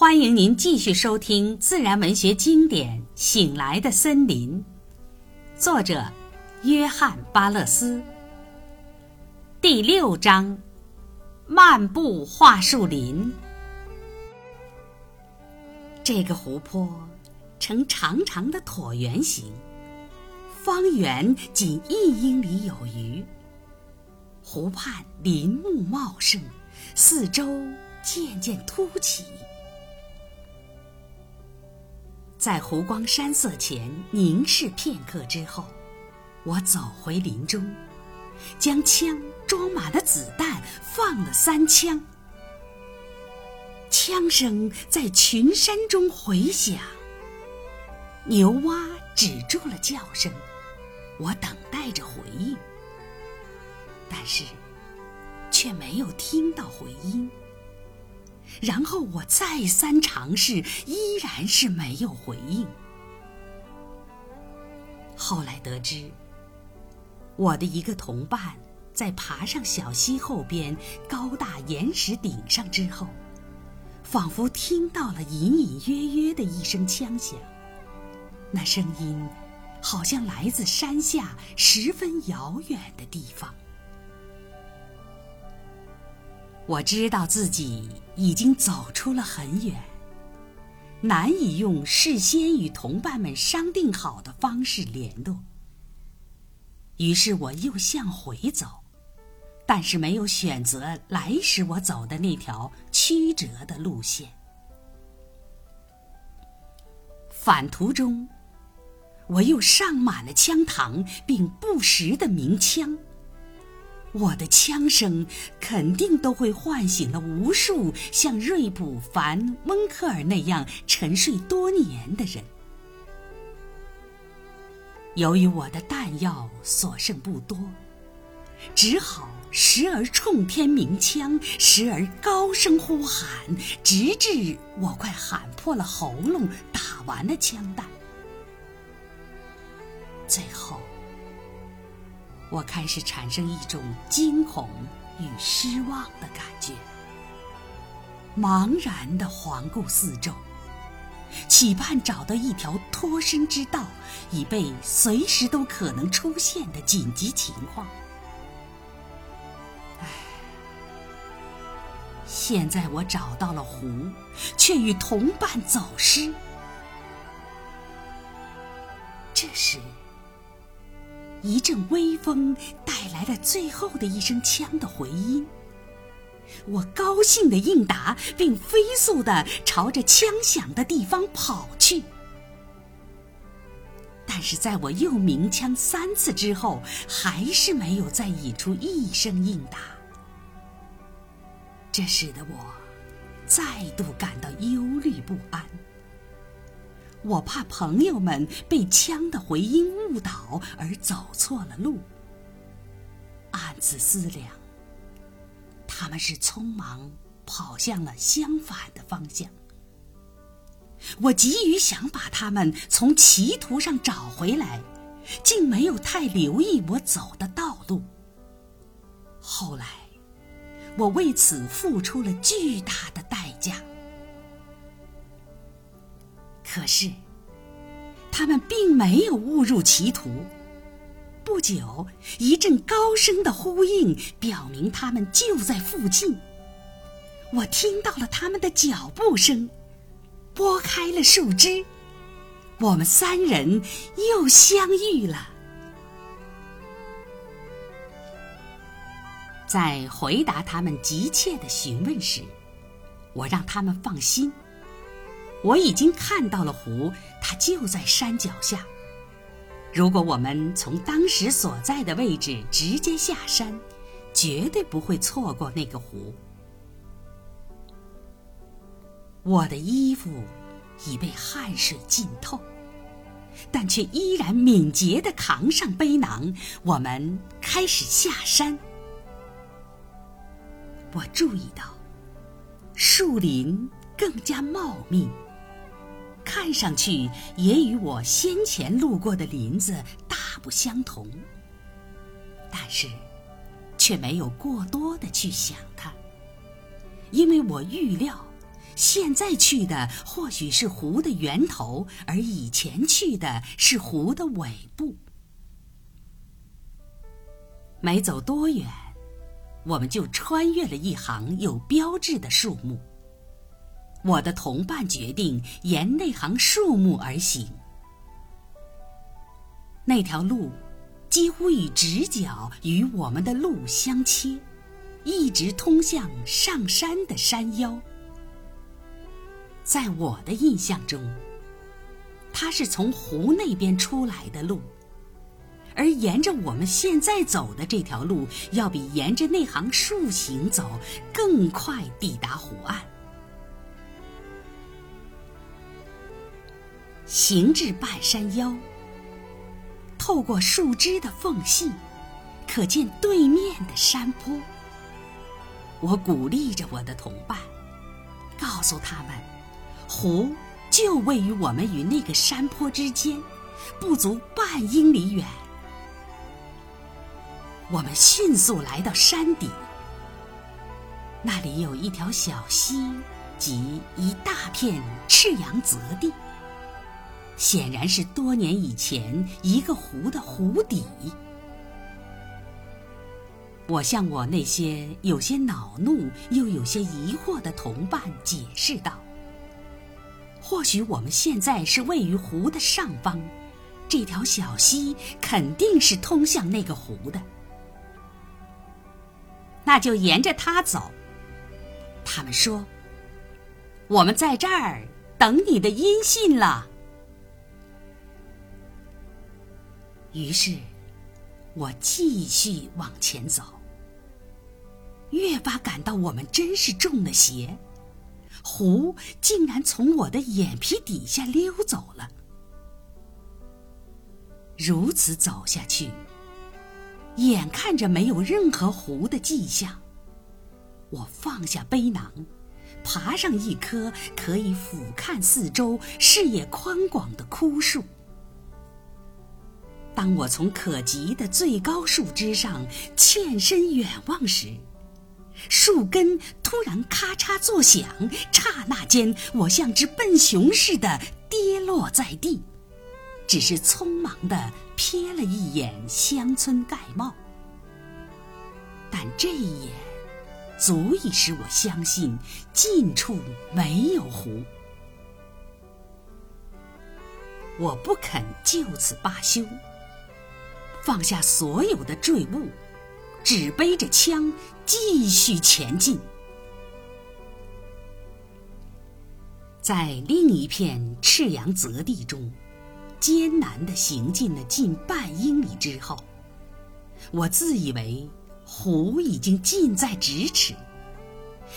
欢迎您继续收听自然文学经典《醒来的森林》，作者约翰·巴勒斯。第六章：漫步桦树林。这个湖泊呈长长的椭圆形，方圆仅一英里有余。湖畔林木茂盛，四周渐渐凸起。在湖光山色前凝视片刻之后，我走回林中，将枪装满了子弹放了三枪。枪声在群山中回响，牛蛙止住了叫声，我等待着回应，但是却没有听到回音。然后我再三尝试，依然是没有回应。后来得知，我的一个同伴在爬上小溪后边高大岩石顶上之后，仿佛听到了隐隐约约的一声枪响，那声音好像来自山下十分遥远的地方。我知道自己已经走出了很远，难以用事先与同伴们商定好的方式联络。于是我又向回走，但是没有选择来时我走的那条曲折的路线。返途中，我又上满了枪膛，并不时的鸣枪。我的枪声肯定都会唤醒了无数像瑞普·凡·温克尔那样沉睡多年的人。由于我的弹药所剩不多，只好时而冲天鸣枪，时而高声呼喊，直至我快喊破了喉咙，打完了枪弹。最后。我开始产生一种惊恐与失望的感觉，茫然地环顾四周，期盼找到一条脱身之道，以备随时都可能出现的紧急情况。唉，现在我找到了湖，却与同伴走失。这时。一阵微风带来了最后的一声枪的回音，我高兴地应答，并飞速地朝着枪响的地方跑去。但是在我又鸣枪三次之后，还是没有再引出一声应答，这使得我再度感到忧虑不安。我怕朋友们被枪的回音误导而走错了路，暗自思量，他们是匆忙跑向了相反的方向。我急于想把他们从歧途上找回来，竟没有太留意我走的道路。后来，我为此付出了巨大的代价。可是，他们并没有误入歧途。不久，一阵高声的呼应表明他们就在附近。我听到了他们的脚步声，拨开了树枝，我们三人又相遇了。在回答他们急切的询问时，我让他们放心。我已经看到了湖，它就在山脚下。如果我们从当时所在的位置直接下山，绝对不会错过那个湖。我的衣服已被汗水浸透，但却依然敏捷地扛上背囊。我们开始下山。我注意到，树林更加茂密。看上去也与我先前路过的林子大不相同，但是却没有过多的去想它，因为我预料现在去的或许是湖的源头，而以前去的是湖的尾部。没走多远，我们就穿越了一行有标志的树木。我的同伴决定沿那行树木而行。那条路几乎与直角与我们的路相切，一直通向上山的山腰。在我的印象中，它是从湖那边出来的路，而沿着我们现在走的这条路，要比沿着那行树行走更快抵达湖岸。行至半山腰，透过树枝的缝隙，可见对面的山坡。我鼓励着我的同伴，告诉他们。湖就位于我们与那个山坡之间，不足半英里远。我们迅速来到山顶，那里有一条小溪及一大片赤阳泽地，显然是多年以前一个湖的湖底。我向我那些有些恼怒又有些疑惑的同伴解释道。或许我们现在是位于湖的上方，这条小溪肯定是通向那个湖的。那就沿着它走。他们说：“我们在这儿等你的音信了。”于是，我继续往前走，越发感到我们真是中了邪。湖竟然从我的眼皮底下溜走了。如此走下去，眼看着没有任何湖的迹象，我放下背囊，爬上一棵可以俯瞰四周、视野宽广的枯树。当我从可及的最高树枝上欠身远望时，树根突然咔嚓作响，刹那间，我像只笨熊似的跌落在地，只是匆忙地瞥了一眼乡村盖帽。但这一眼，足以使我相信近处没有湖。我不肯就此罢休，放下所有的坠物。只背着枪继续前进，在另一片赤阳泽地中，艰难地行进了近半英里之后，我自以为湖已经近在咫尺，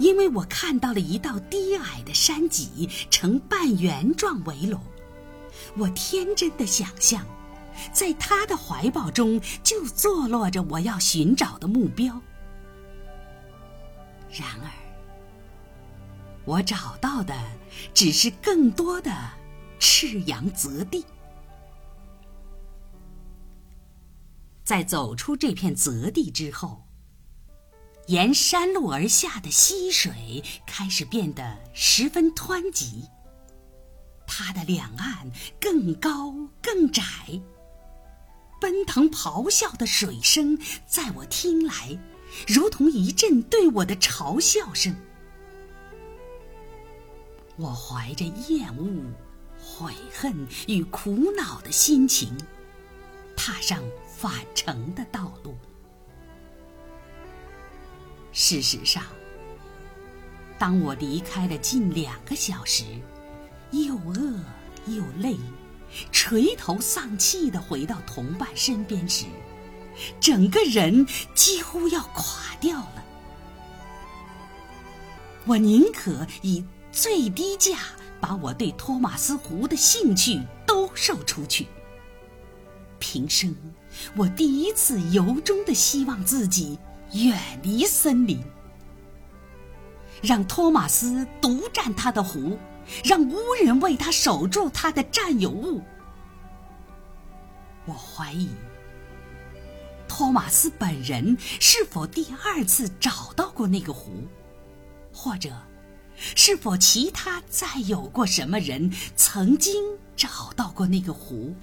因为我看到了一道低矮的山脊呈半圆状围拢，我天真的想象。在他的怀抱中，就坐落着我要寻找的目标。然而，我找到的只是更多的赤阳泽地。在走出这片泽地之后，沿山路而下的溪水开始变得十分湍急，它的两岸更高更窄。奔腾咆哮的水声，在我听来，如同一阵对我的嘲笑声。我怀着厌恶、悔恨与苦恼的心情，踏上返程的道路。事实上，当我离开了近两个小时，又饿又累。垂头丧气地回到同伴身边时，整个人几乎要垮掉了。我宁可以最低价把我对托马斯湖的兴趣兜售出去。平生我第一次由衷的希望自己远离森林，让托马斯独占他的湖。让无人为他守住他的占有物。我怀疑，托马斯本人是否第二次找到过那个湖，或者是否其他再有过什么人曾经找到过那个湖？